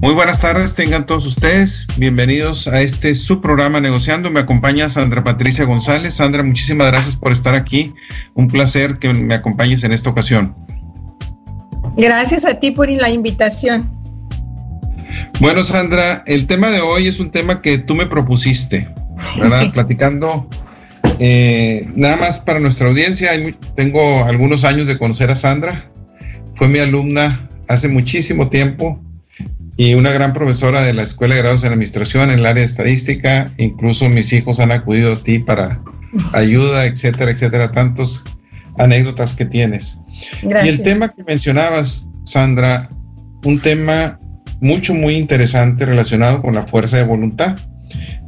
Muy buenas tardes, tengan todos ustedes. Bienvenidos a este su programa Negociando. Me acompaña Sandra Patricia González. Sandra, muchísimas gracias por estar aquí. Un placer que me acompañes en esta ocasión. Gracias a ti por la invitación. Bueno, Sandra, el tema de hoy es un tema que tú me propusiste, ¿verdad? Platicando eh, nada más para nuestra audiencia. tengo algunos años de conocer a Sandra. Fue mi alumna hace muchísimo tiempo y una gran profesora de la Escuela de Grados en Administración en el área de estadística. Incluso mis hijos han acudido a ti para ayuda, etcétera, etcétera. Tantos anécdotas que tienes. Y el tema que mencionabas, Sandra, un tema mucho, muy interesante relacionado con la fuerza de voluntad.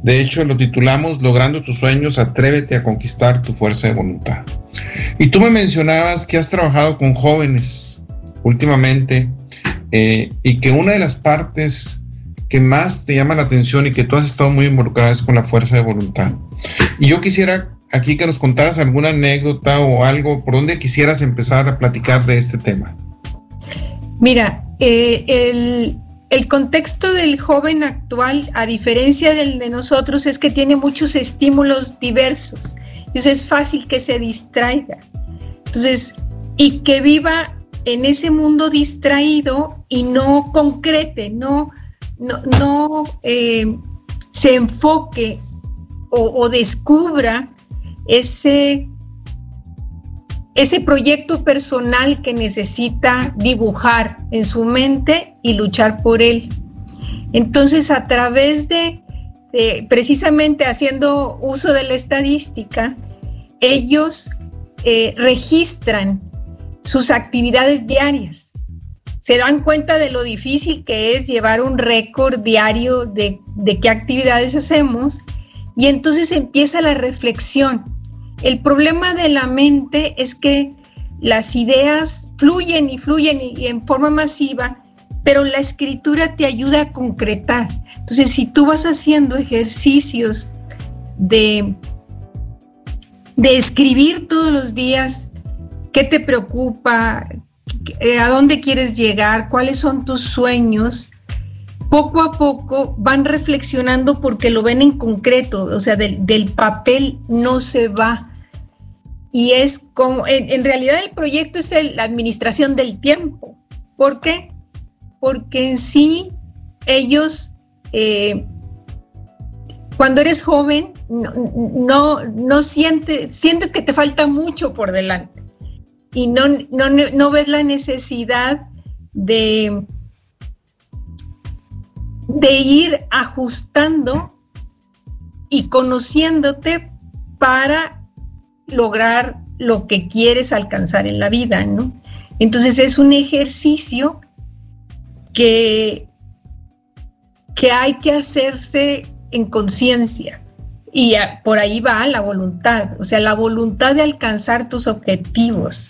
De hecho, lo titulamos Logrando tus sueños, atrévete a conquistar tu fuerza de voluntad. Y tú me mencionabas que has trabajado con jóvenes últimamente eh, y que una de las partes que más te llama la atención y que tú has estado muy involucrada es con la fuerza de voluntad. Y yo quisiera aquí que nos contaras alguna anécdota o algo por donde quisieras empezar a platicar de este tema. Mira, eh, el, el contexto del joven actual, a diferencia del de nosotros, es que tiene muchos estímulos diversos. Entonces es fácil que se distraiga. Entonces, y que viva en ese mundo distraído y no concrete, no, no, eh, se enfoque o, descubra ese, ese proyecto personal que necesita dibujar en su mente y luchar por él. Entonces, a través de, precisamente haciendo uso de la estadística, ellos eh, registran sus actividades diarias. Se dan cuenta de lo difícil que es llevar un récord diario de, qué actividades hacemos y entonces empieza la reflexión. El problema de la mente es que las ideas fluyen y fluyen y, en forma masiva, pero la escritura te ayuda a concretar. Entonces, si tú vas haciendo ejercicios de, de escribir todos los días ¿Qué te preocupa? ¿A dónde quieres llegar? ¿Cuáles son tus sueños? Poco a poco van reflexionando porque lo ven en concreto, o sea, del, papel no se va. Y es como, en, realidad el proyecto es la administración del tiempo. ¿Por qué? Porque en sí ellos, eh, cuando eres joven, no, no, sientes, sientes que te falta mucho por delante y no, no, ves la necesidad de, de ir ajustando y conociéndote para lograr lo que quieres alcanzar en la vida, ¿no? Entonces es un ejercicio que, que hay que hacerse en conciencia. Y por ahí va la voluntad, o sea, la voluntad de alcanzar tus objetivos,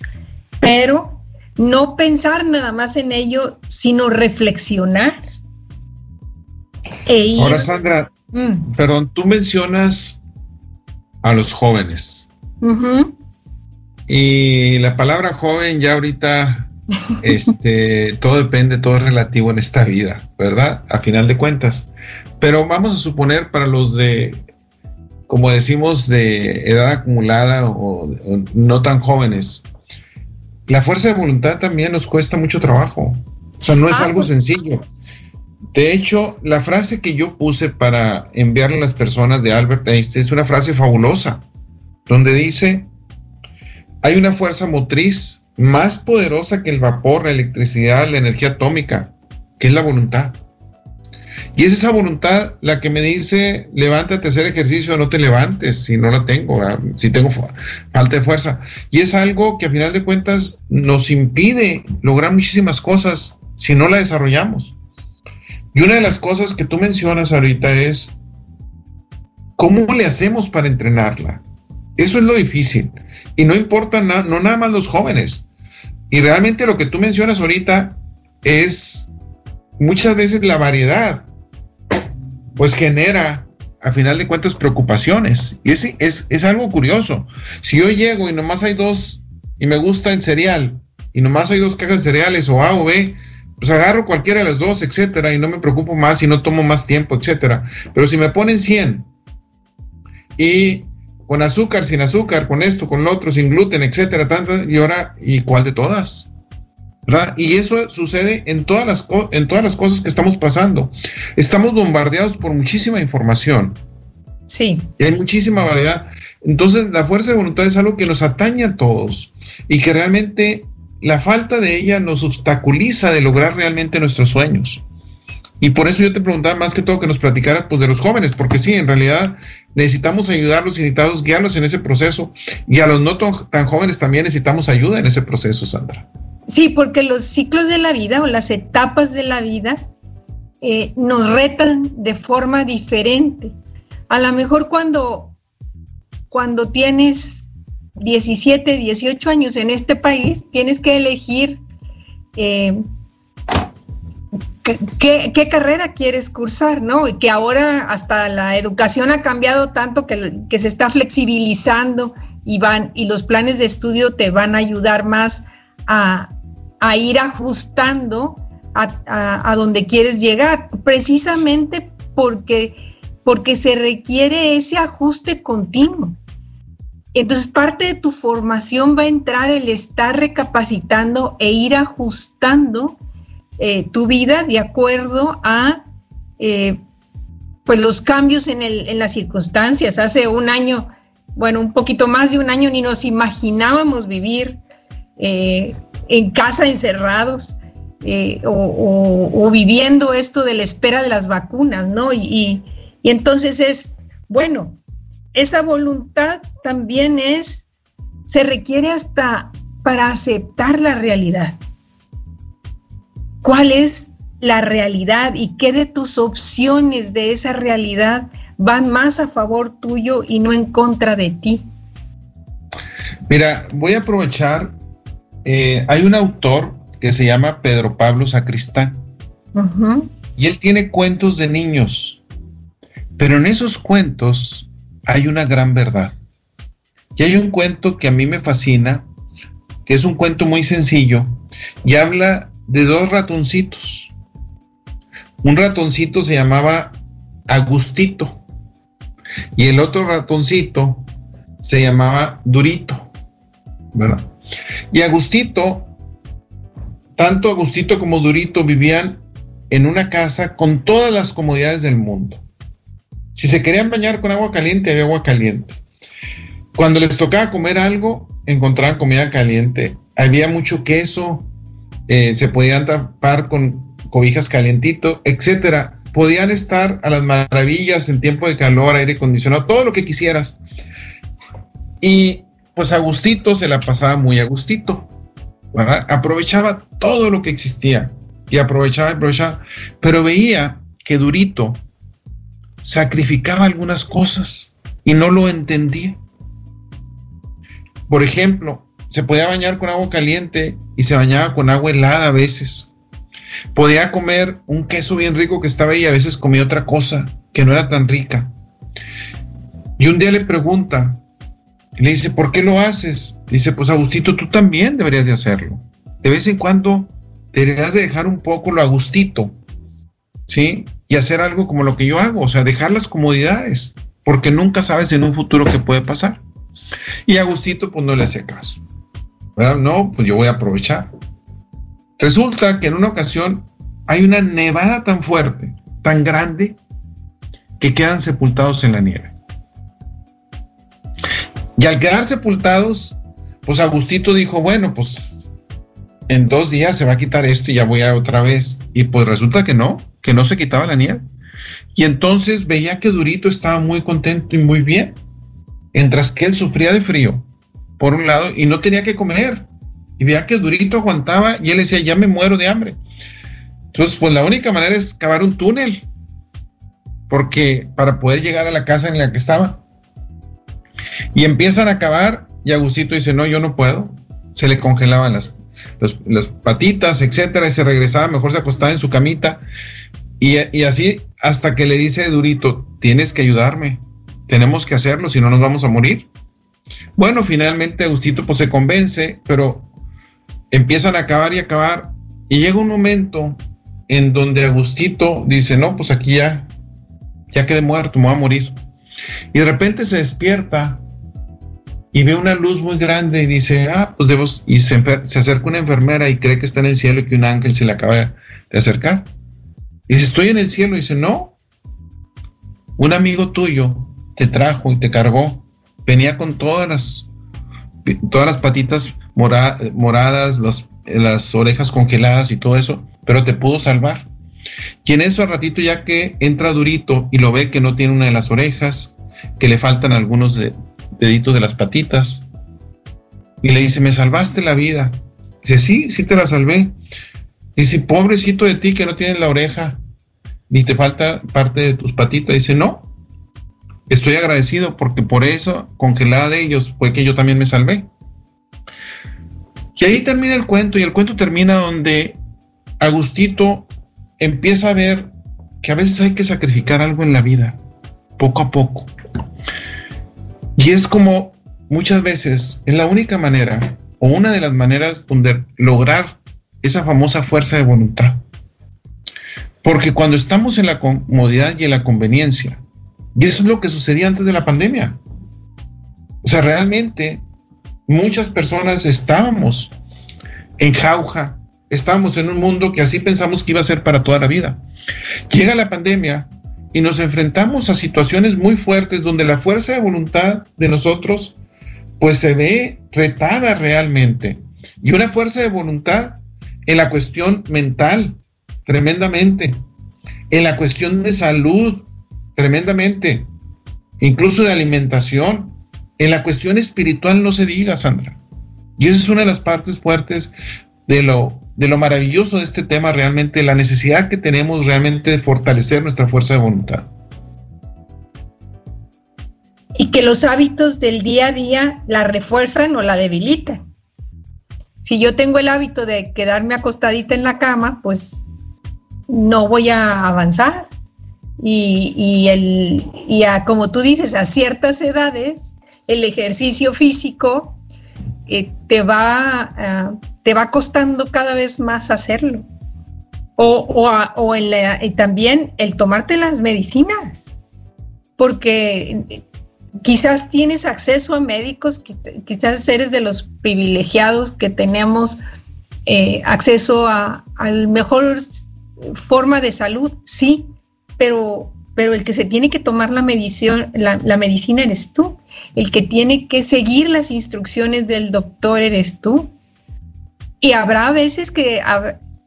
pero no pensar nada más en ello, sino reflexionar. E Ahora, Sandra, mm. perdón, tú mencionas a los jóvenes. Y la palabra joven ya ahorita, este, todo depende, todo es relativo en esta vida, ¿verdad? A final de cuentas. Pero vamos a suponer para los de como decimos, de edad acumulada o, no tan jóvenes, la fuerza de voluntad también nos cuesta mucho trabajo. O sea, no es ah, algo pues. sencillo. De hecho, la frase que yo puse para enviarle a las personas de Albert Einstein es una frase fabulosa, donde dice, hay una fuerza motriz más poderosa que el vapor, la electricidad, la energía atómica, que es la voluntad. Y es esa voluntad la que me dice, levántate a hacer ejercicio, no te levantes si no la tengo, si tengo falta de fuerza. Y es algo que a final de cuentas nos impide lograr muchísimas cosas si no la desarrollamos. Y una de las cosas que tú mencionas ahorita es, ¿cómo le hacemos para entrenarla? Eso es lo difícil. Y no importa no nada más los jóvenes. Y realmente lo que tú mencionas ahorita es muchas veces la variedad pues genera a final de cuentas preocupaciones. Y es, es, es algo curioso. Si yo llego y nomás hay dos y me gusta el cereal y nomás hay dos cajas de cereales o A o B, pues agarro cualquiera de las dos, etcétera, y no me preocupo más y no tomo más tiempo, etcétera. Pero si me ponen 100 y con azúcar, sin azúcar, con esto, con lo otro, sin gluten, etcétera, tantas, y ahora, ¿y cuál de todas? ¿Verdad? Y eso sucede en todas, las, en todas las cosas que estamos pasando. Estamos bombardeados por muchísima información. Sí. Y hay muchísima variedad. Entonces, la fuerza de voluntad es algo que nos atañe a todos y que realmente la falta de ella nos obstaculiza de lograr realmente nuestros sueños. Y por eso yo te preguntaba más que todo que nos platicaras pues, de los jóvenes, porque sí, en realidad necesitamos ayudarlos, necesitamos guiarlos en ese proceso. Y a los no tan jóvenes también necesitamos ayuda en ese proceso, Sandra. Sí, porque los ciclos de la vida o las etapas de la vida eh, nos retan de forma diferente. A lo mejor cuando, cuando tienes 17, 18 años en este país, tienes que elegir eh, qué, carrera quieres cursar, ¿no? Y que ahora hasta la educación ha cambiado tanto que, que se está flexibilizando y, van, y los planes de estudio te van a ayudar más a, ir ajustando a, donde quieres llegar, precisamente porque, porque se requiere ese ajuste continuo. Entonces, parte de tu formación va a entrar el estar recapacitando e ir ajustando eh, tu vida de acuerdo a eh, pues los cambios en, en las circunstancias. Hace un año, bueno, un poquito más de un año, ni nos imaginábamos vivir eh, en casa encerrados eh, o, viviendo esto de la espera de las vacunas, ¿no? Y, entonces es, bueno, esa voluntad también es, se requiere hasta para aceptar la realidad. ¿Cuál es la realidad y qué de tus opciones de esa realidad van más a favor tuyo y no en contra de ti? Mira, voy a aprovechar eh, hay un autor que se llama Pedro Pablo Sacristán. Y él tiene cuentos de niños. Pero en esos cuentos hay una gran verdad. Y hay un cuento que a mí me fascina, que es un cuento muy sencillo, y habla de dos ratoncitos. Un ratoncito se llamaba Agustito y el otro ratoncito se llamaba Durito, ¿verdad? Y Agustito, tanto Agustito como Durito vivían en una casa con todas las comodidades del mundo. Si se querían bañar con agua caliente, había agua caliente. Cuando les tocaba comer algo, encontraban comida caliente. Había mucho queso, eh, se podían tapar con cobijas calientito, etcétera. Podían estar a las maravillas en tiempo de calor, aire acondicionado, todo lo que quisieras. Y pues Agustito se la pasaba muy Agustito, ¿verdad? Aprovechaba todo lo que existía y aprovechaba, aprovechaba, pero veía que Durito sacrificaba algunas cosas y no lo entendía. Por ejemplo, se podía bañar con agua caliente y se bañaba con agua helada a veces. Podía comer un queso bien rico que estaba ahí y a veces comía otra cosa que no era tan rica. Y un día le pregunta, le dice, ¿por qué lo haces? Dice, pues Agustito, tú también deberías de hacerlo. De vez en cuando deberías de dejar un poco lo Agustito, ¿sí? Y hacer algo como lo que yo hago, o sea, dejar las comodidades, porque nunca sabes en un futuro qué puede pasar. Y Agustito, pues no le hace caso. ¿verdad? No, pues yo voy a aprovechar. Resulta que en una ocasión hay una nevada tan fuerte, tan grande, que quedan sepultados en la nieve. Y al quedar sepultados, pues Agustito dijo, bueno, pues en dos días se va a quitar esto y ya voy a otra vez. Y pues resulta que no, que no se quitaba la nieve. Y entonces veía que Durito estaba muy contento y muy bien, mientras que él sufría de frío, por un lado, y no tenía que comer. Y veía que Durito aguantaba y él decía, ya me muero de hambre. Entonces, pues la única manera es cavar un túnel, porque para poder llegar a la casa en la que estaba. Y empiezan a acabar y Agustito dice, no, yo no puedo. Se le congelaban las, patitas, etcétera, y se regresaba, mejor se acostaba en su camita. Y, y, así hasta que le dice Durito, tienes que ayudarme, tenemos que hacerlo, si no nos vamos a morir. Bueno, finalmente Agustito pues se convence, pero empiezan a acabar y acabar Y llega un momento en donde Agustito dice, no, pues aquí ya, ya quedé muerto, me voy a morir. Y de repente se despierta y ve una luz muy grande y dice, ah, pues debo, y se, acerca una enfermera y cree que está en el cielo y que un ángel se le acaba de acercar. Y dice, estoy en el cielo. Y dice, no, un amigo tuyo te trajo y te cargó. Venía con todas las, todas las patitas moradas, las orejas congeladas y todo eso, pero te pudo salvar. Y en eso al ratito ya que entra durito y lo ve que no tiene una de las orejas, que le faltan algunos de, deditos de las patitas. Y le dice, me salvaste la vida. Dice, sí, sí te la salvé. Dice, pobrecito de ti que no tienes la oreja, ni te falta parte de tus patitas. Dice, no, estoy agradecido porque por eso, congelada de ellos, fue que yo también me salvé. Y ahí termina el cuento, y el cuento termina donde Agustito empieza a ver que a veces hay que sacrificar algo en la vida, poco a poco. Y es como muchas veces, es la única manera o una de las maneras donde lograr esa famosa fuerza de voluntad. Porque cuando estamos en la comodidad y en la conveniencia, y eso es lo que sucedía antes de la pandemia, o sea, realmente muchas personas estábamos en jauja, estábamos en un mundo que así pensamos que iba a ser para toda la vida. Llega la pandemia y nos enfrentamos a situaciones muy fuertes donde la fuerza de voluntad de nosotros pues se ve retada realmente. Y una fuerza de voluntad en la cuestión mental, tremendamente. En la cuestión de salud, tremendamente. Incluso de alimentación. En la cuestión espiritual no se diga, Sandra. Y esa es una de las partes fuertes de lo, de lo maravilloso de este tema, realmente, la necesidad que tenemos realmente de fortalecer nuestra fuerza de voluntad. Y que los hábitos del día a día la refuerzan o la debilitan. Si yo tengo el hábito de quedarme acostadita en la cama, pues no voy a avanzar. Y, el, y a, como tú dices, a ciertas edades, el ejercicio físico eh, te, va, uh, te va costando cada vez más hacerlo. O, o, o y también el tomarte las medicinas, porque quizás tienes acceso a médicos, quizás eres de los privilegiados que tenemos eh, acceso a, a mejor forma de salud, sí, pero, pero el que se tiene que tomar la, medición, la, la medicina eres tú, el que tiene que seguir las instrucciones del doctor eres tú. Y habrá veces que,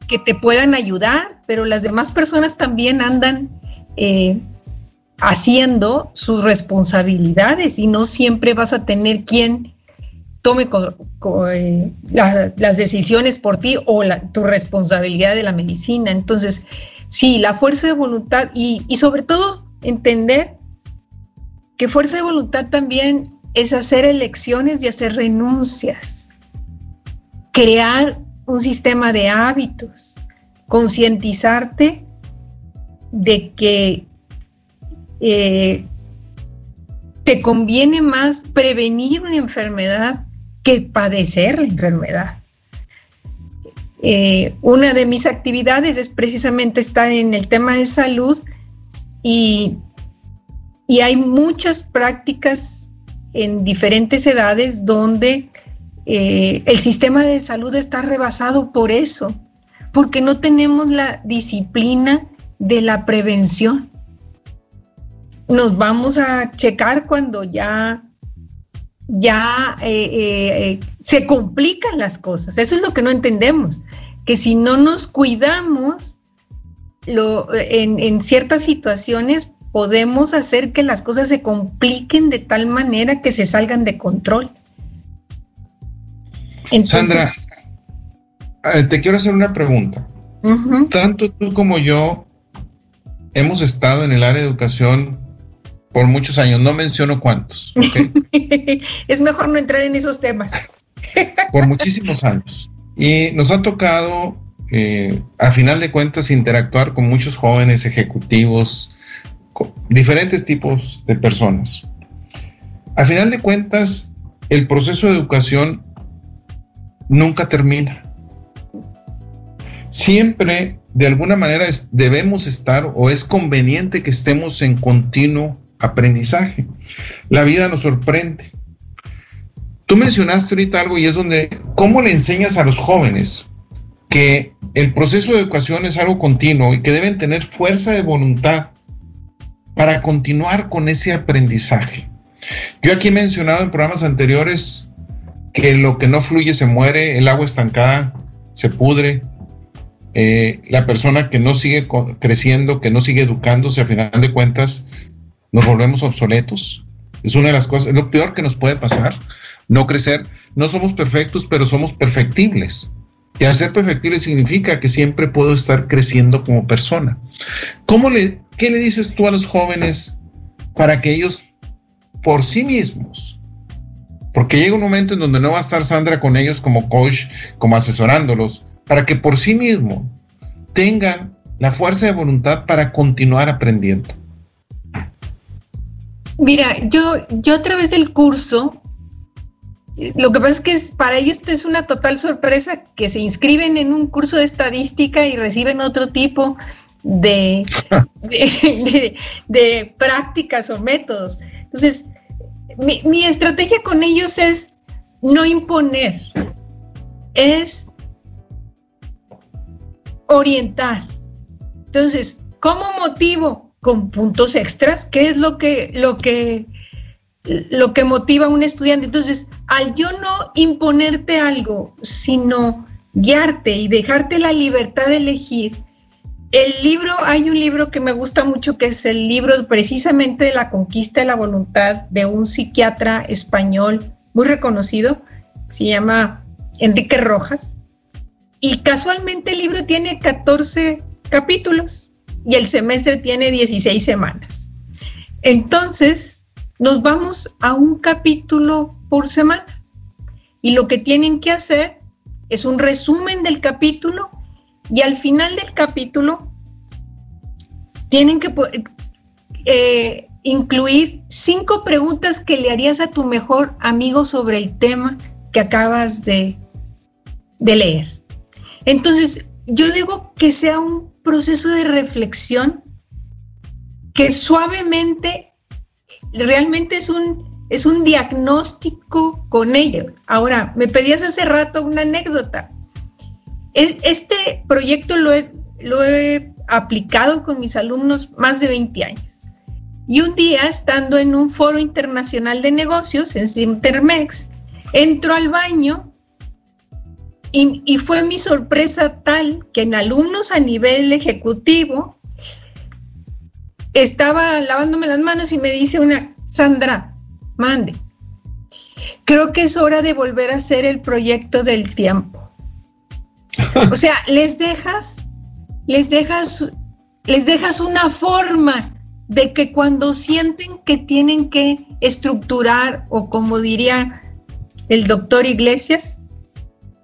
que te puedan ayudar, pero las demás personas también andan eh, haciendo sus responsabilidades y no siempre vas a tener quien tome eh, las decisiones por ti o tu responsabilidad de la medicina. Entonces, sí, la fuerza de voluntad y, y sobre todo entender que fuerza de voluntad también es hacer elecciones y hacer renuncias, crear un sistema de hábitos, concientizarte de que eh, te conviene más prevenir una enfermedad que padecer la enfermedad. Eh, una de mis actividades es precisamente estar en el tema de salud y, y hay muchas prácticas en diferentes edades donde eh, el sistema de salud está rebasado por eso, porque no tenemos la disciplina de la prevención nos vamos a checar cuando ya, ya eh, eh, se complican las cosas. Eso es lo que no entendemos, que si no nos cuidamos lo, en, ciertas situaciones podemos hacer que las cosas se compliquen de tal manera que se salgan de control. Sandra, eh, te quiero hacer una pregunta. Tanto tú como yo hemos estado en el área de educación por muchos años, no menciono cuántos. es mejor no entrar en esos temas. por muchísimos años. Y nos ha tocado, eh, a final de cuentas, interactuar con muchos jóvenes ejecutivos, con diferentes tipos de personas. A final de cuentas, el proceso de educación nunca termina. siempre de alguna manera debemos estar o es conveniente que estemos en continuo aprendizaje. La vida nos sorprende. Tú mencionaste ahorita algo y es donde, ¿cómo le enseñas a los jóvenes que el proceso de educación es algo continuo y que deben tener fuerza de voluntad para continuar con ese aprendizaje? Yo aquí he mencionado en programas anteriores que lo que no fluye se muere, el agua estancada se pudre, eh, la persona que no sigue creciendo, que no sigue educándose, a final de cuentas, nos volvemos obsoletos. Es una de las cosas, es lo peor que nos puede pasar, no crecer. No somos perfectos, pero somos perfectibles. Y hacer perfectible significa que siempre puedo estar creciendo como persona. ¿Cómo le, ¿Qué le dices tú a los jóvenes para que ellos por sí mismos, porque llega un momento en donde no va a estar Sandra con ellos como coach, como asesorándolos, para que por sí mismos tengan la fuerza de voluntad para continuar aprendiendo? Mira, yo, yo a través del curso lo que pasa es que para ellos es una total sorpresa que se inscriben en un curso de estadística y reciben otro tipo de, de, prácticas o métodos. Entonces, mi, mi, estrategia con ellos es no imponer, es orientar. Entonces, ¿cómo motivo? Con puntos extras, ¿qué es lo que, lo que lo que motiva a un estudiante. Entonces, al yo no imponerte algo, sino guiarte y dejarte la libertad de elegir, el libro, hay un libro que me gusta mucho, que es el libro precisamente de la conquista de la voluntad de un psiquiatra español muy reconocido, se llama Enrique Rojas, y casualmente el libro tiene 14 capítulos y el semestre tiene 16 semanas. Entonces, nos vamos a un capítulo por semana. Y lo que tienen que hacer es un resumen del capítulo y al final del capítulo tienen que eh, incluir cinco preguntas que le harías a tu mejor amigo sobre el tema que acabas de, de leer. Entonces, yo digo que sea un proceso de reflexión que suavemente realmente es un, es un diagnóstico con ellos. Ahora, me pedías hace rato una anécdota. Es, este proyecto lo he, aplicado con mis alumnos más de 20 años. Y un día, estando en un foro internacional de negocios, en Sintermex, entro al baño y, fue mi sorpresa tal que en alumnos a nivel ejecutivo estaba lavándome las manos y me dice una, Sandra, mande. Creo que es hora de volver a hacer el proyecto del tiempo. O sea, les dejas, les dejas, les dejas una forma de que cuando sienten que tienen que estructurar, o como diría el doctor Iglesias,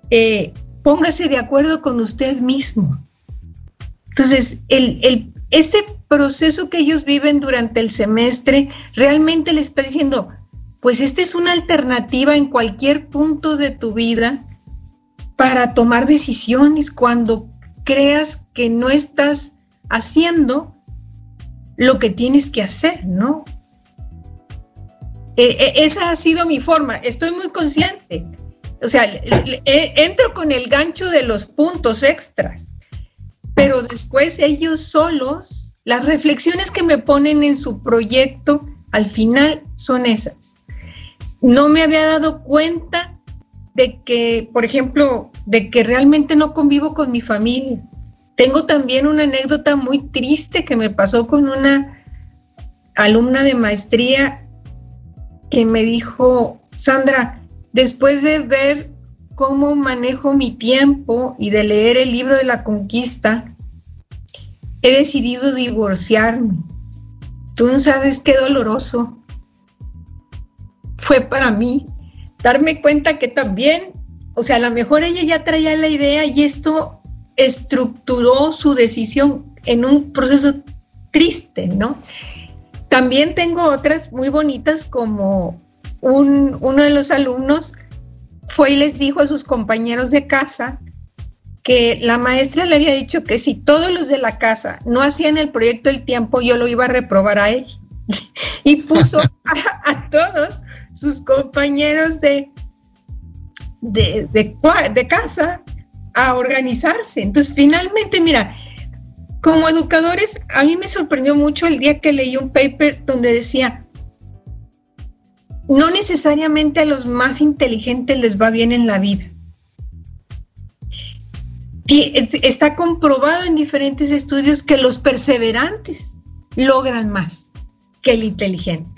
eh, póngase de acuerdo con usted mismo. Entonces, el, el, este proceso que ellos viven durante el semestre realmente les está diciendo, pues esta es una alternativa en cualquier punto de tu vida para tomar decisiones cuando creas que no estás haciendo lo que tienes que hacer, ¿no? E, e, esa ha sido mi forma, estoy muy consciente. O sea, entro con el gancho de los puntos extras, pero después ellos solos las reflexiones que me ponen en su proyecto al final son esas. No me había dado cuenta de que, por ejemplo, de que realmente no convivo con mi familia. Tengo también una anécdota muy triste que me pasó con una alumna de maestría que me dijo, Sandra, después de ver cómo manejo mi tiempo y de leer el libro de la conquista, he decidido divorciarme. Tú no sabes qué doloroso fue para mí darme cuenta que también, o sea, a lo mejor ella ya traía la idea y esto estructuró su decisión en un proceso triste, ¿no? También tengo otras muy bonitas como un, uno de los alumnos fue y les dijo a sus compañeros de casa que la maestra le había dicho que si todos los de la casa no hacían el proyecto del tiempo, yo lo iba a reprobar a él. y puso a, todos sus compañeros de, de, de, casa a organizarse. Entonces, finalmente, mira, como educadores, a mí me sorprendió mucho el día que leí un paper donde decía, no necesariamente a los más inteligentes les va bien en la vida está comprobado en diferentes estudios que los perseverantes logran más que el inteligente,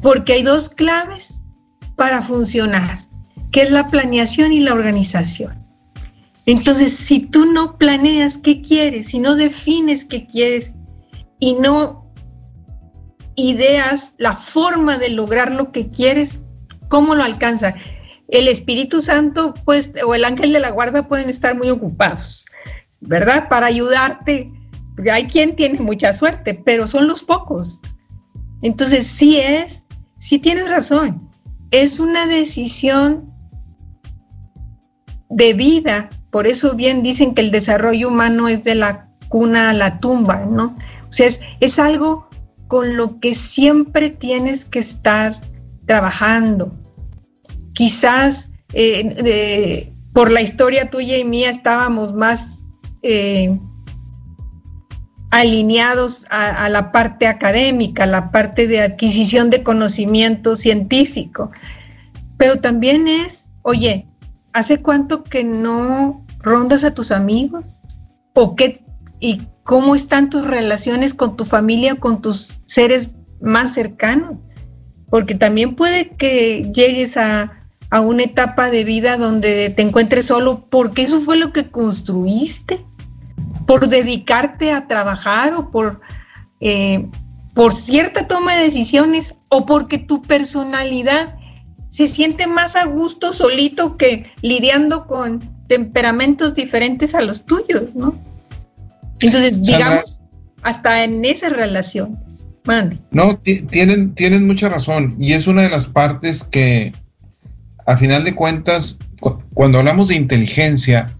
porque hay dos claves para funcionar, que es la planeación y la organización. Entonces, si tú no planeas qué quieres, si no defines qué quieres y no ideas la forma de lograr lo que quieres, ¿cómo lo alcanzas? el Espíritu Santo pues, o el ángel de la guarda pueden estar muy ocupados, ¿verdad? Para ayudarte. Hay quien tiene mucha suerte, pero son los pocos. Entonces, sí es, sí tienes razón. Es una decisión de vida. Por eso bien dicen que el desarrollo humano es de la cuna a la tumba, ¿no? O sea, es, es algo con lo que siempre tienes que estar trabajando, quizás eh, por la historia tuya y mía estábamos más eh, alineados a, la parte académica, la parte de adquisición de conocimiento científico. Pero también es, oye, ¿hace cuánto que no rondas a tus amigos? ¿O qué, y cómo están tus relaciones con tu familia, con tus seres más cercanos? Porque también puede que llegues a, a una etapa de vida donde te encuentres solo porque eso fue lo que construiste, por dedicarte a trabajar o por, eh, por cierta toma de decisiones o porque tu personalidad se siente más a gusto solito que lidiando con temperamentos diferentes a los tuyos, ¿no? Entonces, digamos, hasta en esas relaciones. Mande. No, tienen, tienen mucha razón y es una de las partes que, a final de cuentas, cuando hablamos de inteligencia,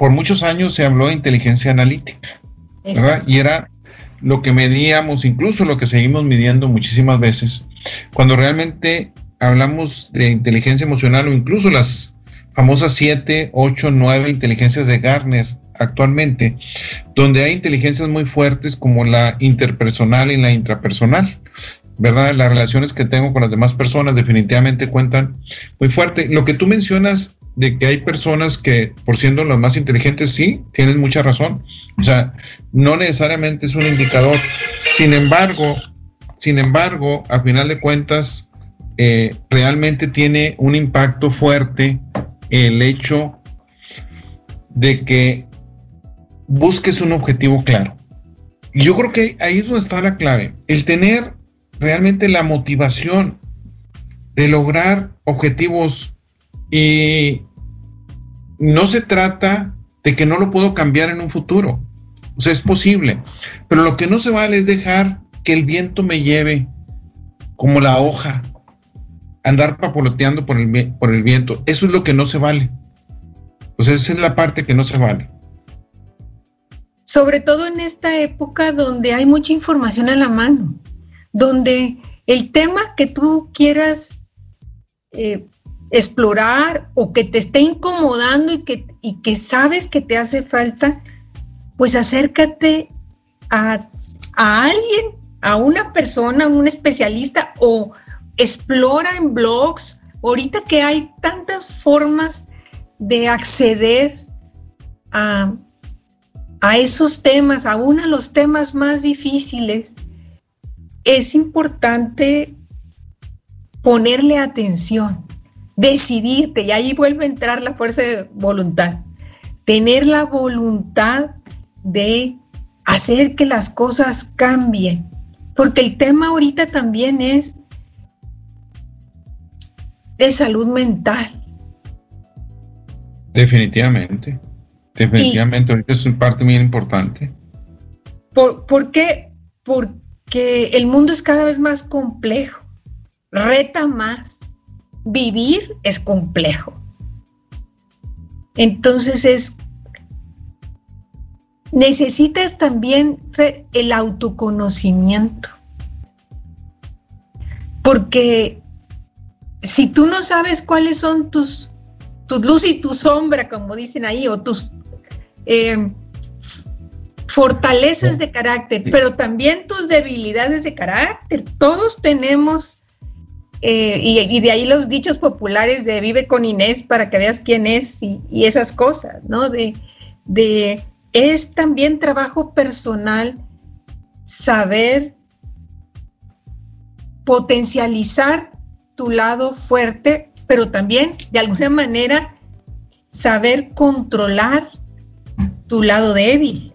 por muchos años se habló de inteligencia analítica, ¿verdad? Y era lo que medíamos, incluso lo que seguimos midiendo muchísimas veces, cuando realmente hablamos de inteligencia emocional o incluso las famosas 7, 8, 9 inteligencias de Garner actualmente, donde hay inteligencias muy fuertes como la interpersonal y la intrapersonal. ¿verdad? Las relaciones que tengo con las demás personas definitivamente cuentan muy fuerte. Lo que tú mencionas de que hay personas que, por siendo las más inteligentes, sí, tienes mucha razón. O sea, no necesariamente es un indicador. Sin embargo, sin embargo, a final de cuentas, eh, realmente tiene un impacto fuerte el hecho de que busques un objetivo claro. Y yo creo que ahí es donde está la clave. El tener realmente la motivación de lograr objetivos y no se trata de que no lo puedo cambiar en un futuro. O sea, es posible. Pero lo que no se vale es dejar que el viento me lleve como la hoja, andar papoloteando por el, por el viento. Eso es lo que no se vale. O sea, esa es la parte que no se vale. Sobre todo en esta época donde hay mucha información a la mano donde el tema que tú quieras eh, explorar o que te esté incomodando y que, y que sabes que te hace falta, pues acércate a, a alguien, a una persona, a un especialista o explora en blogs. Ahorita que hay tantas formas de acceder a, a esos temas, aún a los temas más difíciles, es importante ponerle atención, decidirte, y ahí vuelve a entrar la fuerza de voluntad, tener la voluntad de hacer que las cosas cambien, porque el tema ahorita también es de salud mental. Definitivamente, definitivamente, ahorita es una parte muy importante. ¿Por, ¿por qué? Porque que el mundo es cada vez más complejo, reta más. Vivir es complejo. Entonces es, necesitas también el autoconocimiento. Porque si tú no sabes cuáles son tus, tus luz y tu sombra, como dicen ahí, o tus eh, fortalezas de carácter, pero también tus debilidades de carácter. Todos tenemos, eh, y, de ahí los dichos populares de vive con Inés para que veas quién es y, esas cosas, ¿no? De, de, es también trabajo personal saber potencializar tu lado fuerte, pero también de alguna manera saber controlar tu lado débil.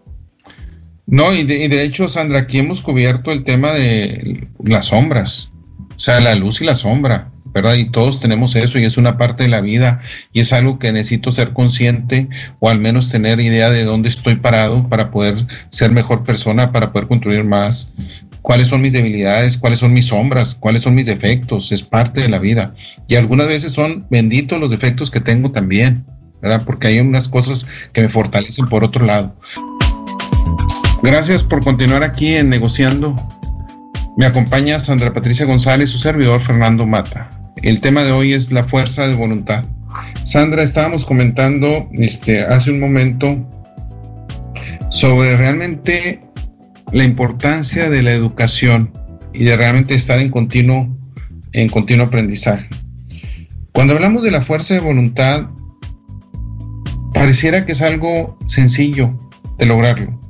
No, y de, hecho, Sandra, aquí hemos cubierto el tema de las sombras, o sea, la luz y la sombra, ¿verdad? Y todos tenemos eso y es una parte de la vida y es algo que necesito ser consciente o al menos tener idea de dónde estoy parado para poder ser mejor persona, para poder construir más. Cuáles son mis debilidades, cuáles son mis sombras, cuáles son mis defectos, es parte de la vida. Y algunas veces son benditos los defectos que tengo también, ¿verdad? Porque hay unas cosas que me fortalecen por otro lado. Gracias por continuar aquí en Negociando. Me acompaña Sandra Patricia González, su servidor Fernando Mata. El tema de hoy es la fuerza de voluntad. Sandra, estábamos comentando este, hace un momento sobre realmente la importancia de la educación y de realmente estar en continuo, en continuo aprendizaje. Cuando hablamos de la fuerza de voluntad, pareciera que es algo sencillo de lograrlo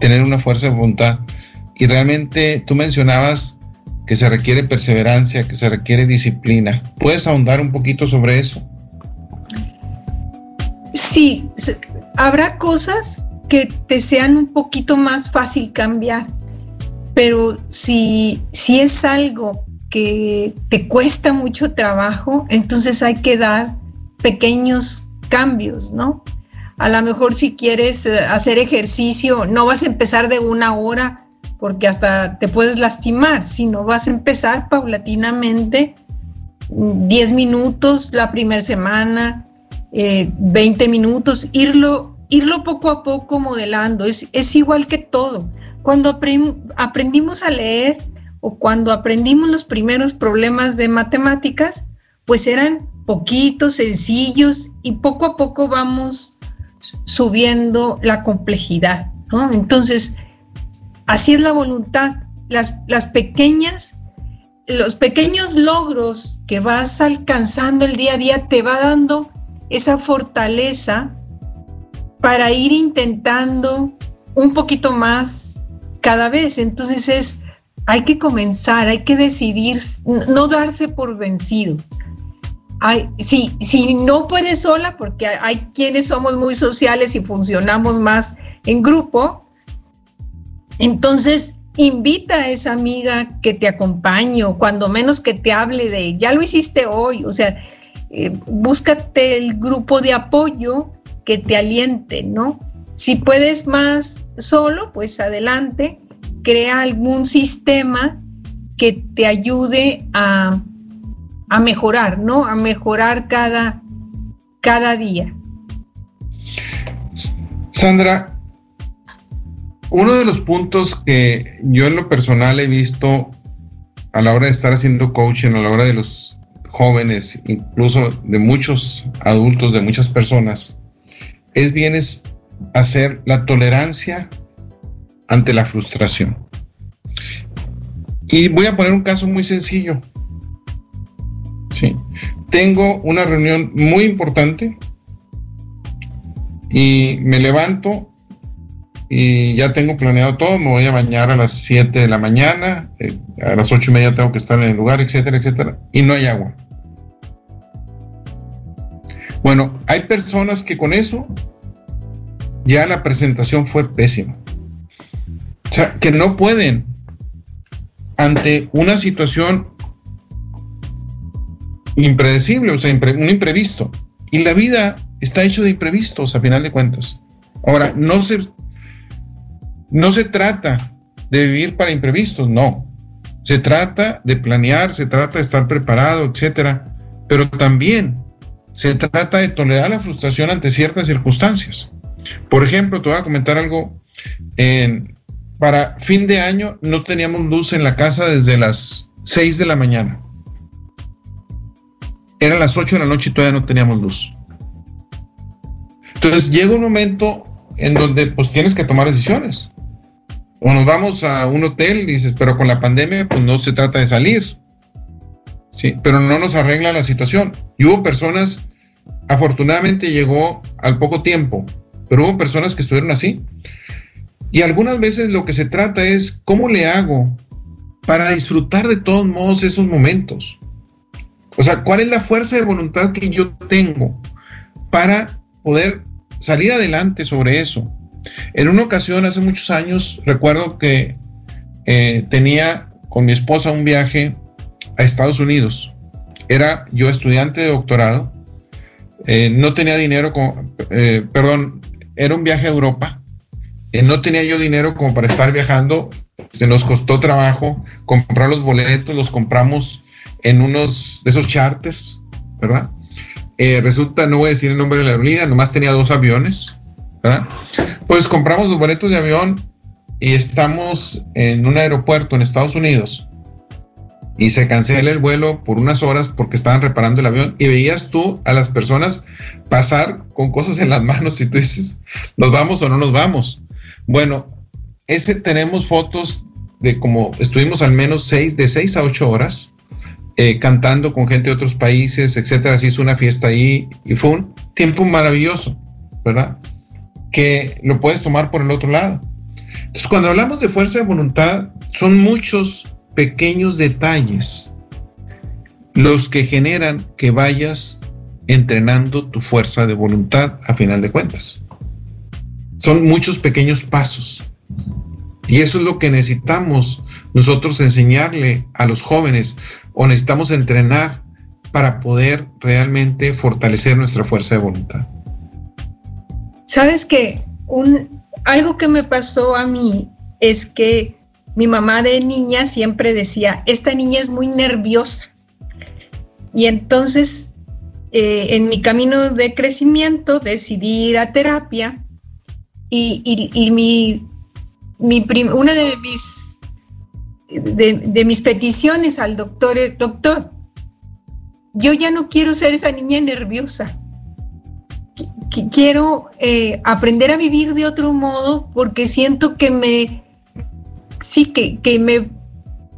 tener una fuerza de voluntad. Y realmente tú mencionabas que se requiere perseverancia, que se requiere disciplina. ¿Puedes ahondar un poquito sobre eso? Sí, habrá cosas que te sean un poquito más fácil cambiar, pero si, si es algo que te cuesta mucho trabajo, entonces hay que dar pequeños cambios, ¿no? A lo mejor si quieres eh, hacer ejercicio, no vas a empezar de una hora porque hasta te puedes lastimar, sino vas a empezar paulatinamente 10 mm, minutos la primera semana, 20 eh, minutos, irlo, irlo poco a poco modelando. Es, es igual que todo. Cuando aprendimos a leer o cuando aprendimos los primeros problemas de matemáticas, pues eran poquitos, sencillos y poco a poco vamos subiendo la complejidad, ¿no? Entonces, así es la voluntad. Las, pequeñas, los pequeños logros que vas alcanzando el día a día te va dando esa fortaleza para ir intentando un poquito más cada vez. Entonces es, hay que comenzar, hay que decidir, no darse por vencido si, si no puedes sola, porque hay quienes somos muy sociales y funcionamos más en grupo, entonces invita a esa amiga que te acompañe o cuando menos que te hable de, ya lo hiciste hoy, o sea, eh, búscate el grupo de apoyo que te aliente, ¿no? Si puedes más solo, pues adelante, crea algún sistema que te ayude a a mejorar, ¿no? A mejorar cada, cada día. Sandra, uno de los puntos que yo en lo personal he visto a la hora de estar haciendo coaching, a la hora de los jóvenes, incluso de muchos adultos, de muchas personas, es bien hacer la tolerancia ante la frustración. Y voy a poner un caso muy sencillo. Sí. Tengo una reunión muy importante y me levanto y ya tengo planeado todo, me voy a bañar a las 7 de la mañana, eh, a las 8 y media tengo que estar en el lugar, etcétera, etcétera, y no hay agua. Bueno, hay personas que con eso ya la presentación fue pésima. O sea, que no pueden ante una situación impredecible, o sea, un imprevisto. Y la vida está hecho de imprevistos a final de cuentas. Ahora, no se, no se trata de vivir para imprevistos, no. Se trata de planear, se trata de estar preparado, etcétera. Pero también se trata de tolerar la frustración ante ciertas circunstancias. Por ejemplo, te voy a comentar algo. para fin de año no teníamos luz en la casa desde las 6 de la mañana. Eran las 8 de la noche y todavía no teníamos luz. Entonces llega un momento en donde pues tienes que tomar decisiones. O nos vamos a un hotel dices, pero con la pandemia pues no se trata de salir. Sí, pero no nos arregla la situación. Y hubo personas, afortunadamente llegó al poco tiempo, pero hubo personas que estuvieron así. Y algunas veces lo que se trata es, ¿cómo le hago para disfrutar de todos modos esos momentos? O sea, ¿cuál es la fuerza de voluntad que yo tengo para poder salir adelante sobre eso? En una ocasión, hace muchos años, recuerdo que eh, tenía con mi esposa un viaje a Estados Unidos. Era yo estudiante de doctorado, eh, no tenía dinero, eh, perdón, era un viaje a Europa. No tenía yo dinero como para estar viajando. Se nos costó trabajo comprar los boletos, los compramos en unos de esos charters, ¿verdad? Resulta, no voy a decir el nombre de la aerolínea, nomás tenía dos aviones, ¿verdad? Pues compramos los boletos de avión y estamos en un aeropuerto en Estados Unidos y se cancela el vuelo por unas horas porque estaban reparando el avión y veías tú a las personas pasar con cosas en las manos y tú dices, ¿nos vamos o no nos vamos? Bueno, ese tenemos fotos de como estuvimos al menos seis, de seis a ocho horas eh, cantando con gente de otros países, etcétera. Se hizo una fiesta ahí y fue un tiempo maravilloso, ¿verdad? Que lo puedes tomar por el otro lado. Entonces, cuando hablamos de fuerza de voluntad, son muchos pequeños detalles los que generan que vayas entrenando tu fuerza de voluntad a final de cuentas. Son muchos pequeños pasos. Y eso es lo que necesitamos nosotros enseñarle a los jóvenes o necesitamos entrenar para poder realmente fortalecer nuestra fuerza de voluntad. Sabes que un, algo que me pasó a mí es que mi mamá de niña siempre decía, esta niña es muy nerviosa. Y entonces, eh, en mi camino de crecimiento, decidí ir a terapia y, mi, una de mis, de, mis peticiones al doctor es, doctor, yo ya no quiero ser esa niña nerviosa. Quiero eh, aprender a vivir de otro modo porque siento que me sí, que, me,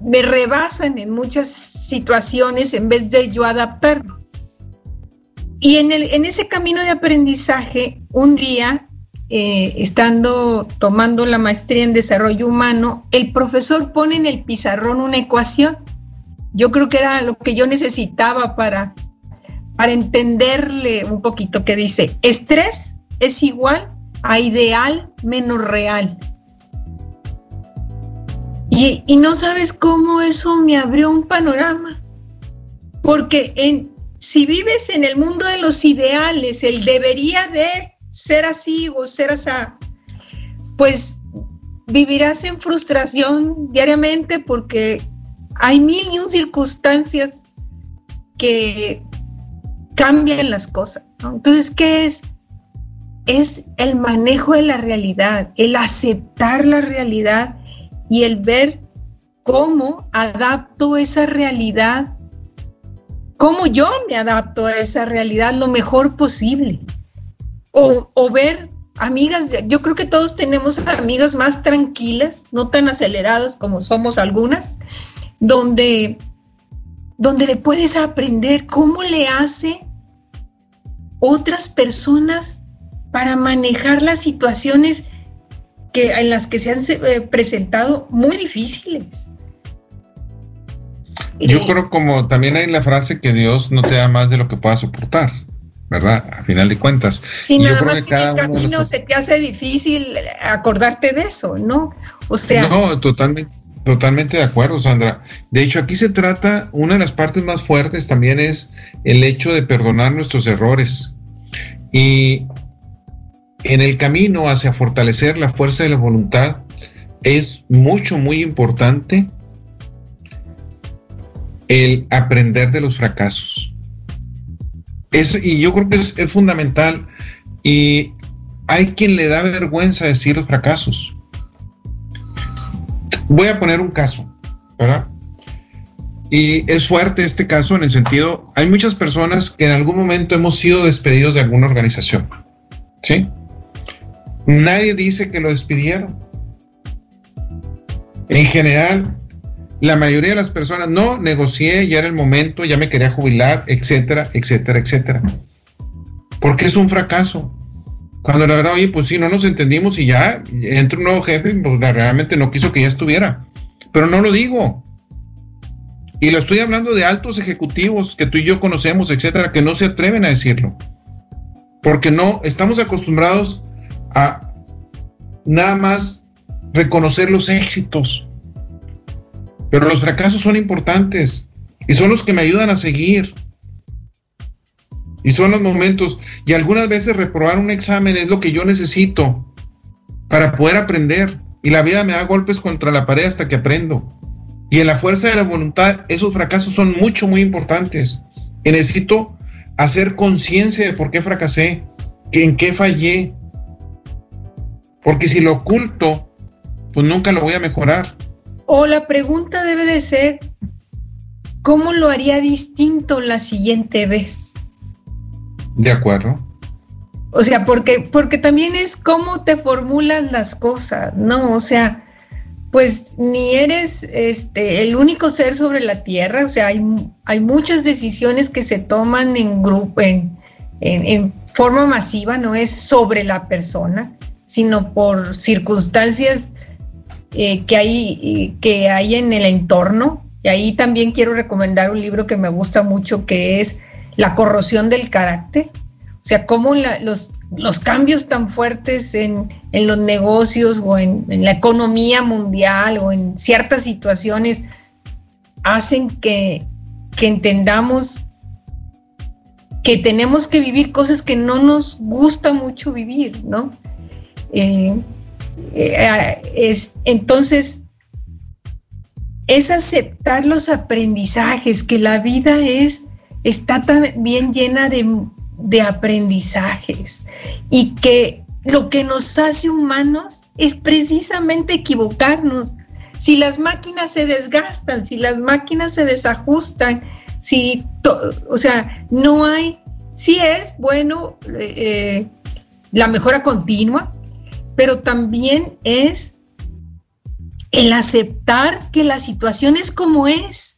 me rebasan en muchas situaciones en vez de yo adaptarme. Y en, el, en ese camino de aprendizaje, un día, eh, estando tomando la maestría en desarrollo humano, el profesor pone en el pizarrón una ecuación. Yo creo que era lo que yo necesitaba para, para entenderle un poquito, que dice, estrés es igual a ideal menos real. Y, no sabes cómo eso me abrió un panorama. Porque si vives en el mundo de los ideales, el debería de ser así o ser así, pues vivirás en frustración diariamente porque hay mil y un circunstancias que cambian las cosas. Entonces, ¿qué es? Es el manejo de la realidad, el aceptar la realidad y el ver cómo adapto esa realidad, cómo yo me adapto a esa realidad lo mejor posible. O, ver amigas, yo creo que todos tenemos amigas más tranquilas, no tan aceleradas como somos algunas, donde, donde le puedes aprender cómo le hace otras personas para manejar las situaciones que, en las que se han eh, presentado muy difíciles. Yo creo como también hay la frase que Dios no te da más de lo que puedas soportar, ¿verdad? A final de cuentas. Sí, nada más que cada camino se te hace difícil acordarte de eso, ¿no? O sea. No, totalmente. Totalmente de acuerdo, Sandra. De hecho, aquí se trata, una de las partes más fuertes también es el hecho de perdonar nuestros errores. Y en el camino hacia fortalecer la fuerza de la voluntad es mucho, muy importante el aprender de los fracasos. Es, y yo creo que es, es fundamental. Y hay quien le da vergüenza decir los fracasos. Voy a poner un caso, ¿verdad? Y es fuerte este caso en el sentido, hay muchas personas que en algún momento hemos sido despedidos de alguna organización. ¿Sí? Nadie dice que lo despidieron. En general, la mayoría de las personas no negocié, ya era el momento, ya me quería jubilar, etcétera, etcétera, etcétera. Porque es un fracaso. Cuando la verdad, oye, pues sí, no nos entendimos y ya entra un nuevo jefe, pues realmente no quiso que ya estuviera. Pero no lo digo. Y lo estoy hablando de altos ejecutivos que tú y yo conocemos, etcétera, que no se atreven a decirlo. Porque no, estamos acostumbrados a nada más reconocer los éxitos. Pero los fracasos son importantes y son los que me ayudan a seguir. Y son los momentos, y algunas veces reprobar un examen es lo que yo necesito para poder aprender. Y la vida me da golpes contra la pared hasta que aprendo. Y en la fuerza de la voluntad, esos fracasos son mucho, muy importantes. Y necesito hacer conciencia de por qué fracasé, que en qué fallé. Porque si lo oculto, pues nunca lo voy a mejorar. O la pregunta debe de ser, ¿cómo lo haría distinto la siguiente vez? De acuerdo. O sea, porque, porque también es cómo te formulas las cosas, ¿no? O sea, pues ni eres este, el único ser sobre la tierra, o sea, hay, hay muchas decisiones que se toman en grupo, en, en, forma masiva, no es sobre la persona, sino por circunstancias eh, que, hay, que hay en el entorno. Y ahí también quiero recomendar un libro que me gusta mucho, que es La corrosión del carácter. O sea, cómo los, los cambios tan fuertes en, los negocios o en, la economía mundial o en ciertas situaciones hacen que, entendamos que tenemos que vivir cosas que no nos gusta mucho vivir, ¿no? Eh, eh, es, entonces, es aceptar los aprendizajes, que la vida es, está también llena de de aprendizajes y que lo que nos hace humanos es precisamente equivocarnos. Si las máquinas se desgastan, si las máquinas se desajustan, si, o sea, no hay, sí es bueno eh, la mejora continua, pero también es el aceptar que la situación es como es.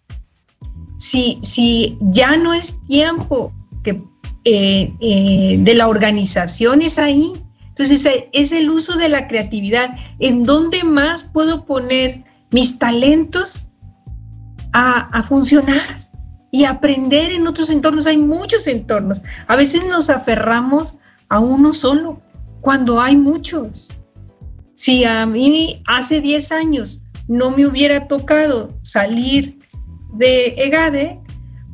Si, si ya no es tiempo que eh, eh, de la organización es ahí. Entonces es el uso de la creatividad. ¿En dónde más puedo poner mis talentos a, funcionar? y aprender en otros entornos. Hay muchos entornos. A veces nos aferramos a uno solo, cuando hay muchos. Si a mí hace 10 años no me hubiera tocado salir de EGADE,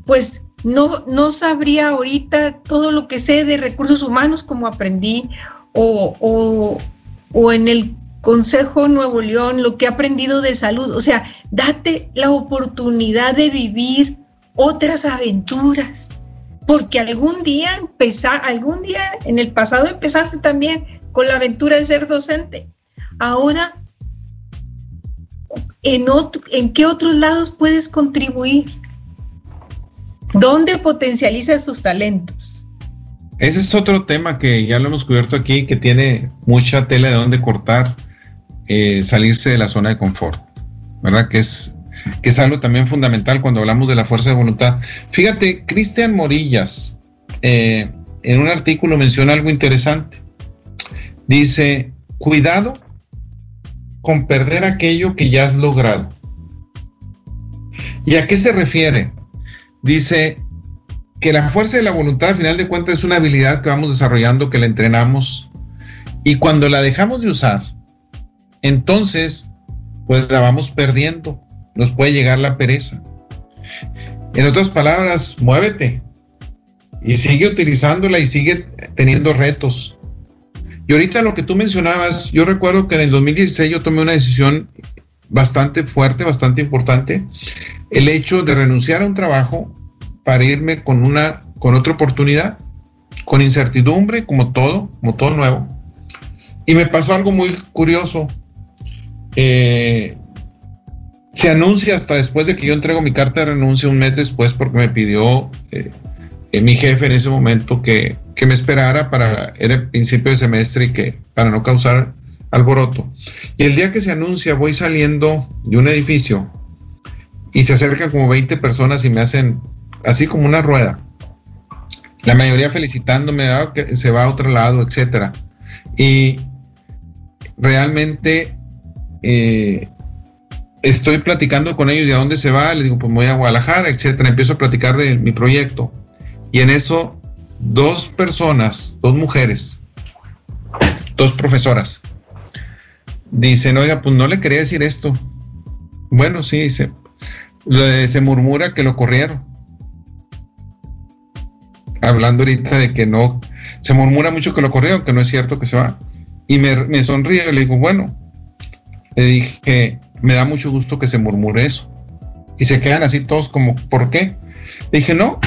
pues no, no sabría ahorita todo lo que sé de recursos humanos como aprendí o, o, en el Consejo Nuevo León lo que he aprendido de salud. O sea, date la oportunidad de vivir otras aventuras. Porque algún día empezar, algún día en el pasado empezaste también con la aventura de ser docente. Ahora, ¿en, ¿en qué otros lados puedes contribuir? ¿Dónde potencializas tus talentos? Ese es otro tema que ya lo hemos cubierto aquí, que tiene mucha tela de dónde cortar, eh, salirse de la zona de confort, ¿verdad? Que es, que es algo también fundamental cuando hablamos de la fuerza de voluntad. Fíjate, Cristian Morillas, eh, en un artículo menciona algo interesante. Dice, cuidado con perder aquello que ya has logrado. ¿Y a qué se refiere? dice que la fuerza de la voluntad, al final de cuentas, es una habilidad que vamos desarrollando, que la entrenamos, y cuando la dejamos de usar, entonces, pues la vamos perdiendo, nos puede llegar la pereza. En otras palabras, muévete y sigue utilizándola y sigue teniendo retos. Y ahorita lo que tú mencionabas, yo recuerdo que en el 2016 yo tomé una decisión bastante fuerte, bastante importante, el hecho de renunciar a un trabajo para irme con una con otra oportunidad, con incertidumbre, como todo, como todo nuevo. Y me pasó algo muy curioso. Eh, se anuncia hasta después de que yo entrego mi carta de renuncia un mes después porque me pidió eh, eh, mi jefe en ese momento que, que, me esperara para el principio de semestre y que para no causar alboroto. Y el día que se anuncia voy saliendo de un edificio y se acercan como 20 personas y me hacen así como una rueda. La mayoría felicitándome, ah, se va a otro lado, etcétera. Y realmente eh, estoy platicando con ellos de a dónde se va, les digo, pues voy a Guadalajara, etcétera. Empiezo a platicar de mi proyecto. Y en eso, dos personas, dos mujeres, dos profesoras, dicen, oiga, pues no le quería decir esto. Bueno, sí, dice, se murmura que lo corrieron. Hablando ahorita de que no, se murmura mucho que lo corrieron, que no es cierto que se va. Y me, me sonríe y le digo, bueno, le dije, me da mucho gusto que se murmure eso. Y se quedan así todos como, ¿por qué? Le dije, no,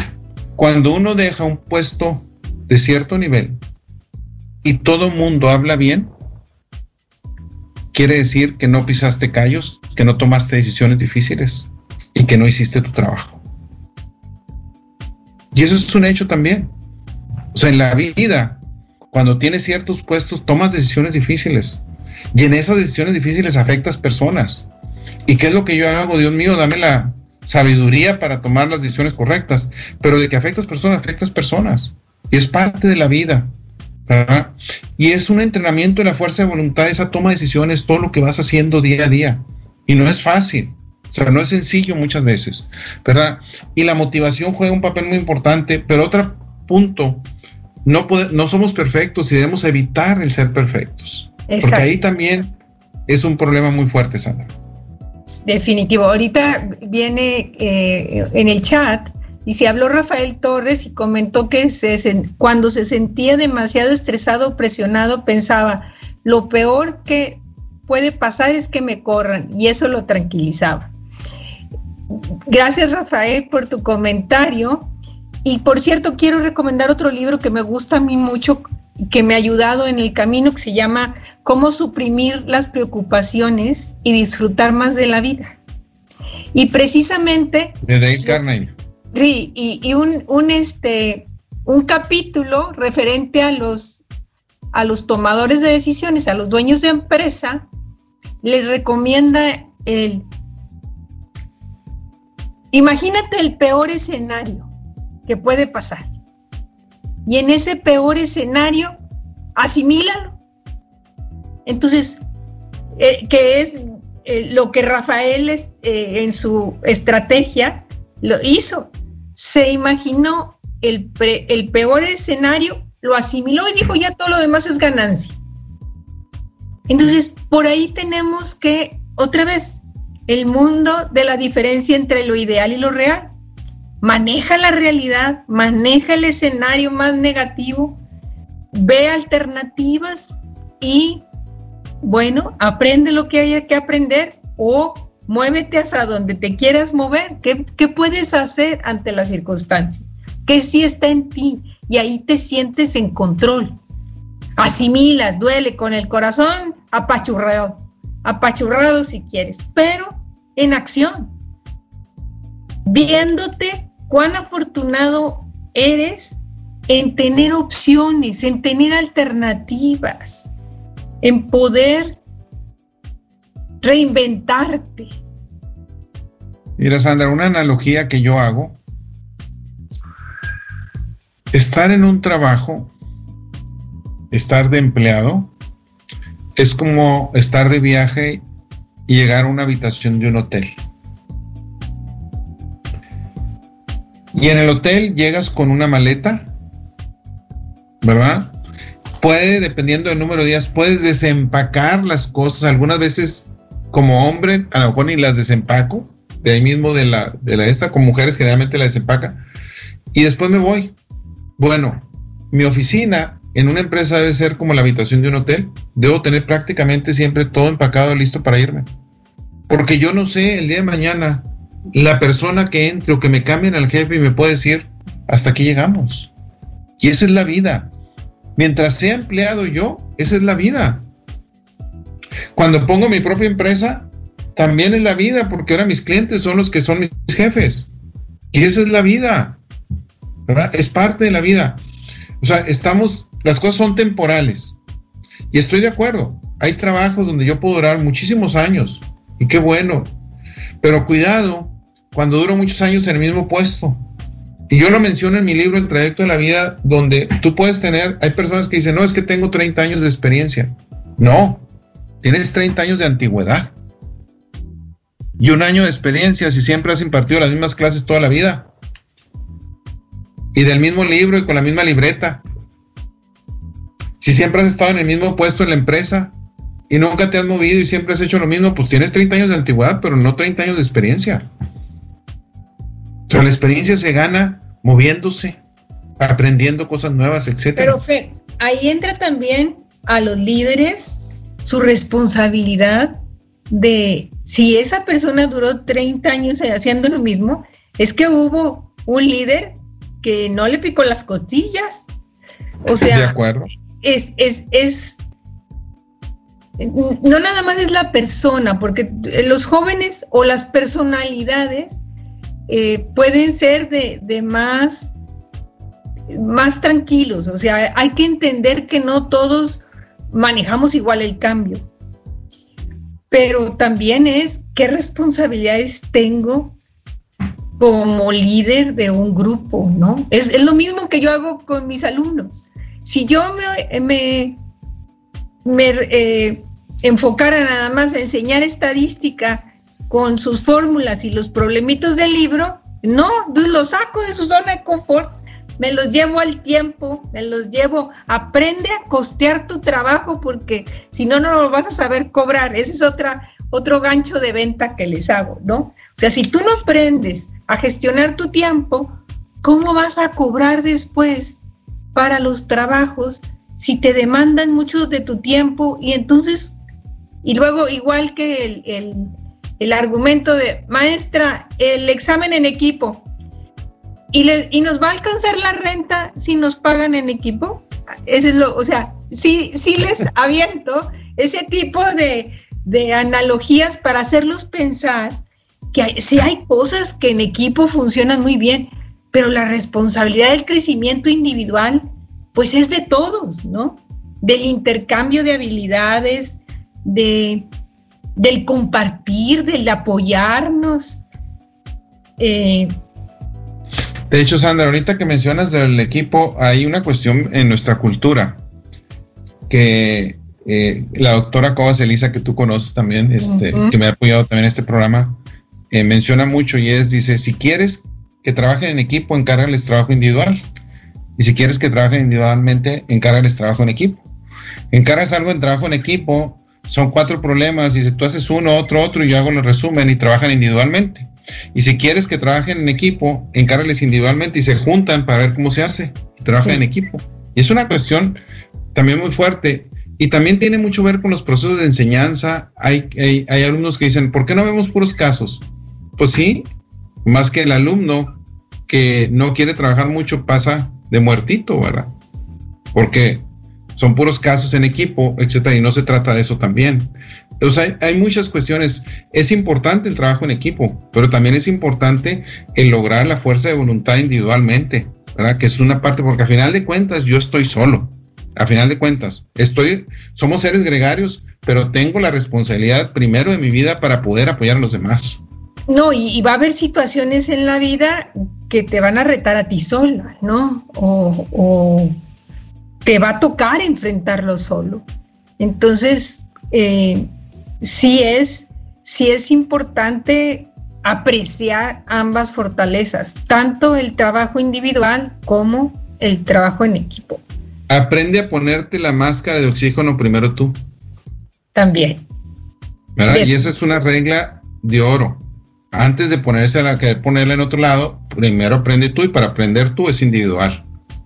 cuando uno deja un puesto de cierto nivel y todo mundo habla bien, quiere decir que no pisaste callos, que no tomaste decisiones difíciles y que no hiciste tu trabajo. Y eso es un hecho también. O sea, en la vida, cuando tienes ciertos puestos, tomas decisiones difíciles. Y en esas decisiones difíciles afectas personas. ¿Y qué es lo que yo hago? Dios mío, dame la sabiduría para tomar las decisiones correctas. Pero de que afectas personas, afectas personas. Y es parte de la vida. Y es un entrenamiento de la fuerza de voluntad, esa toma de decisiones, todo lo que vas haciendo día a día. Y no es fácil. O sea, no es sencillo muchas veces, ¿verdad? Y la motivación juega un papel muy importante, pero otro punto, no, no somos perfectos y debemos evitar el ser perfectos. Porque ahí también es un problema muy fuerte, Sandra. Definitivo. Ahorita viene eh, en el chat y se habló Rafael Torres y comentó que cuando se sentía demasiado estresado o presionado pensaba, lo peor que puede pasar es que me corran y eso lo tranquilizaba. Gracias Rafael por tu comentario. Y por cierto, quiero recomendar otro libro que me gusta a mí mucho, que me ha ayudado en el camino, que se llama Cómo suprimir las preocupaciones y disfrutar más de la vida. Y precisamente... De Dale Carnegie. Sí, y, un, un, este, un capítulo referente a los, a los tomadores de decisiones, a los dueños de empresa, les recomienda el... Imagínate el peor escenario que puede pasar. Y en ese peor escenario, asimílalo. Entonces, eh, que es eh, lo que Rafael eh, en su estrategia lo hizo. Se imaginó el, el peor escenario, lo asimiló y dijo, ya todo lo demás es ganancia. Entonces, por ahí tenemos que, otra vez, el mundo de la diferencia entre lo ideal y lo real maneja la realidad, maneja el escenario más negativo, ve alternativas y, bueno, aprende lo que haya que aprender o muévete hasta donde te quieras mover. ¿Qué, puedes hacer ante la circunstancia? ¿Qué sí está en ti? Y ahí te sientes en control. Asimilas, duele con el corazón apachurrado, apachurrado si quieres, pero en acción, viéndote cuán afortunado eres en tener opciones, en tener alternativas, en poder reinventarte. Mira, Sandra, una analogía que yo hago, estar en un trabajo, estar de empleado, es como estar de viaje y llegar a una habitación de un hotel. Y en el hotel llegas con una maleta, ¿verdad? Puede, dependiendo del número de días, puedes desempacar las cosas. Algunas veces, como hombre, a lo mejor ni las desempaco, de ahí mismo de la, de la esta, con mujeres generalmente la desempaca. Y después me voy. Bueno, mi oficina en una empresa debe ser como la habitación de un hotel. Debo tener prácticamente siempre todo empacado, listo para irme. Porque yo no sé el día de mañana la persona que entre o que me cambien al jefe y me puede decir, hasta aquí llegamos. Y esa es la vida. Mientras sea empleado yo, esa es la vida. Cuando pongo mi propia empresa, también es la vida, porque ahora mis clientes son los que son mis jefes. Y esa es la vida. Es parte de la vida. O sea, estamos, las cosas son temporales. Y estoy de acuerdo. Hay trabajos donde yo puedo durar muchísimos años. Y qué bueno. Pero cuidado cuando duro muchos años en el mismo puesto. Y yo lo menciono en mi libro El trayecto de la vida, donde tú puedes tener, hay personas que dicen, no, es que tengo 30 años de experiencia. No, tienes 30 años de antigüedad. Y un año de experiencia si siempre has impartido las mismas clases toda la vida. Y del mismo libro y con la misma libreta. Si siempre has estado en el mismo puesto en la empresa y nunca te has movido y siempre has hecho lo mismo, pues tienes 30 años de antigüedad, pero no 30 años de experiencia. Sea, la experiencia se gana moviéndose, aprendiendo cosas nuevas, etc. Pero Fe, ahí entra también a los líderes su responsabilidad de si esa persona duró 30 años haciendo lo mismo, es que hubo un líder que no le picó las costillas. O sea, de acuerdo. Es, es, es, no nada más es la persona, porque los jóvenes o las personalidades eh, pueden ser de, más, más tranquilos. O sea, hay que entender que no todos manejamos igual el cambio. Pero también es qué responsabilidades tengo como líder de un grupo, ¿no? Es, lo mismo que yo hago con mis alumnos. Si yo me, me, me eh, enfocara nada más a enseñar estadística con sus fórmulas y los problemitos del libro, no, los saco de su zona de confort, me los llevo al tiempo, me los llevo, aprende a costear tu trabajo porque si no, no lo vas a saber cobrar. Ese es otra, otro gancho de venta que les hago, ¿no? O sea, si tú no aprendes a gestionar tu tiempo, ¿cómo vas a cobrar después para los trabajos si te demandan mucho de tu tiempo y entonces, y luego igual que el, el, el argumento de, maestra, el examen en equipo, y, le, y nos va a alcanzar la renta si nos pagan en equipo. Ese es lo, o sea, sí, sí les aviento ese tipo de, de analogías para hacerlos pensar que si hay cosas que en equipo funcionan muy bien, pero la responsabilidad del crecimiento individual, pues es de todos, ¿no? Del intercambio de habilidades, de, del compartir, del apoyarnos. Eh, de hecho, Sandra, ahorita que mencionas del equipo, hay una cuestión en nuestra cultura que eh, la doctora Cobas Elisa, que tú conoces también, este, que me ha apoyado también en este programa, eh, menciona mucho y es, dice, si quieres que trabajen en equipo, encárgales trabajo individual. Y si quieres que trabajen individualmente, encárgales trabajo en equipo. Encargas algo en trabajo en equipo, son cuatro problemas, dice, tú haces uno, otro, otro, y yo hago el resumen y trabajan individualmente. Y si quieres que trabajen en equipo, encárgales individualmente y se juntan para ver cómo se hace y trabajan en equipo. Y es una cuestión también muy fuerte. Y también tiene mucho que ver con los procesos de enseñanza. Hay, hay, hay, alumnos que dicen, ¿por qué no vemos puros casos? Pues sí, más que el alumno que no quiere trabajar mucho pasa de muertito, ¿verdad? Porque son puros casos en equipo, etcétera, y no se trata de eso también. O sea, hay muchas cuestiones. Es importante el trabajo en equipo, pero también es importante el lograr la fuerza de voluntad individualmente, ¿verdad? Que es una parte, porque a final de cuentas yo estoy solo. A final de cuentas, estoy, somos seres gregarios, pero tengo la responsabilidad primero de mi vida para poder apoyar a los demás. No, y, va a haber situaciones en la vida que te van a retar a ti sola, ¿no? O te va a tocar enfrentarlo solo. Entonces, eh, sí es, sí es importante apreciar ambas fortalezas, tanto el trabajo individual como el trabajo en equipo. Aprende a ponerte la máscara de oxígeno primero tú. También. ¿verdad? Y esa es una regla de oro. Antes de ponerse a querer ponerla en otro lado, primero aprende tú y para aprender tú es individual.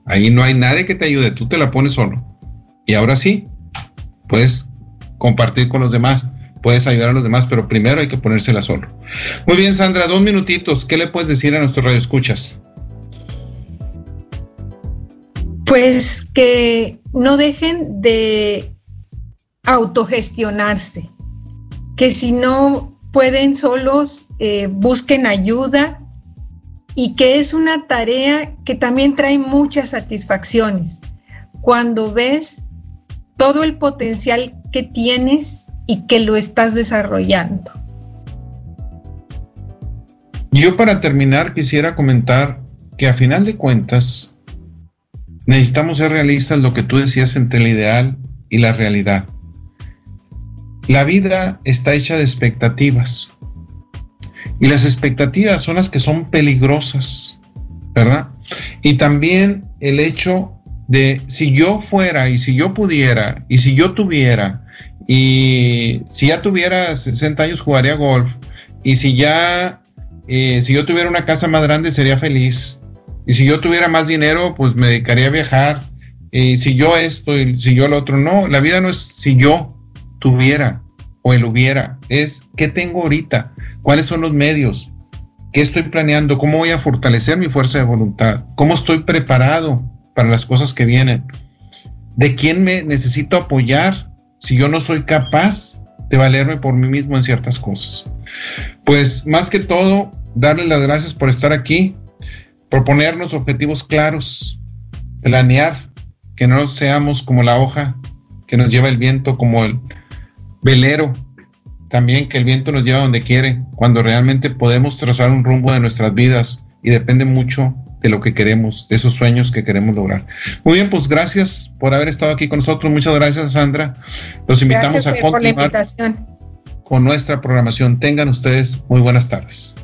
Ahí no hay nadie que te ayude, tú te la pones solo. Y ahora sí, puedes compartir con los demás, puedes ayudar a los demás, pero primero hay que ponérsela solo. Muy bien, Sandra, dos minutitos. ¿Qué le puedes decir a nuestros radioescuchas? Pues que no dejen de autogestionarse, que si no pueden solos, eh, busquen ayuda y que es una tarea que también trae muchas satisfacciones. Cuando ves todo el potencial que tienes y que lo estás desarrollando. Yo para terminar quisiera comentar que a final de cuentas necesitamos ser realistas lo que tú decías entre el ideal y la realidad. La vida está hecha de expectativas y las expectativas son las que son peligrosas, ¿verdad? Y también el hecho de si yo fuera y si yo pudiera y si yo tuviera y si ya tuviera 60 años jugaría golf y si ya eh, si yo tuviera una casa más grande sería feliz. Y si yo tuviera más dinero, pues me dedicaría a viajar. Y si yo esto y si yo lo otro, no, la vida no es si yo tuviera o él hubiera, es qué tengo ahorita, cuáles son los medios, qué estoy planeando, cómo voy a fortalecer mi fuerza de voluntad, cómo estoy preparado para las cosas que vienen, de quién me necesito apoyar si yo no soy capaz de valerme por mí mismo en ciertas cosas. Pues más que todo, darle las gracias por estar aquí, proponernos objetivos claros, planear, que no seamos como la hoja que nos lleva el viento, como el velero, también que el viento nos lleva donde quiere, cuando realmente podemos trazar un rumbo de nuestras vidas y depende mucho de lo que queremos, de esos sueños que queremos lograr. Muy bien, pues gracias por haber estado aquí con nosotros. Muchas gracias, Sandra. Los invitamos a continuar con nuestra programación. Tengan ustedes muy buenas tardes.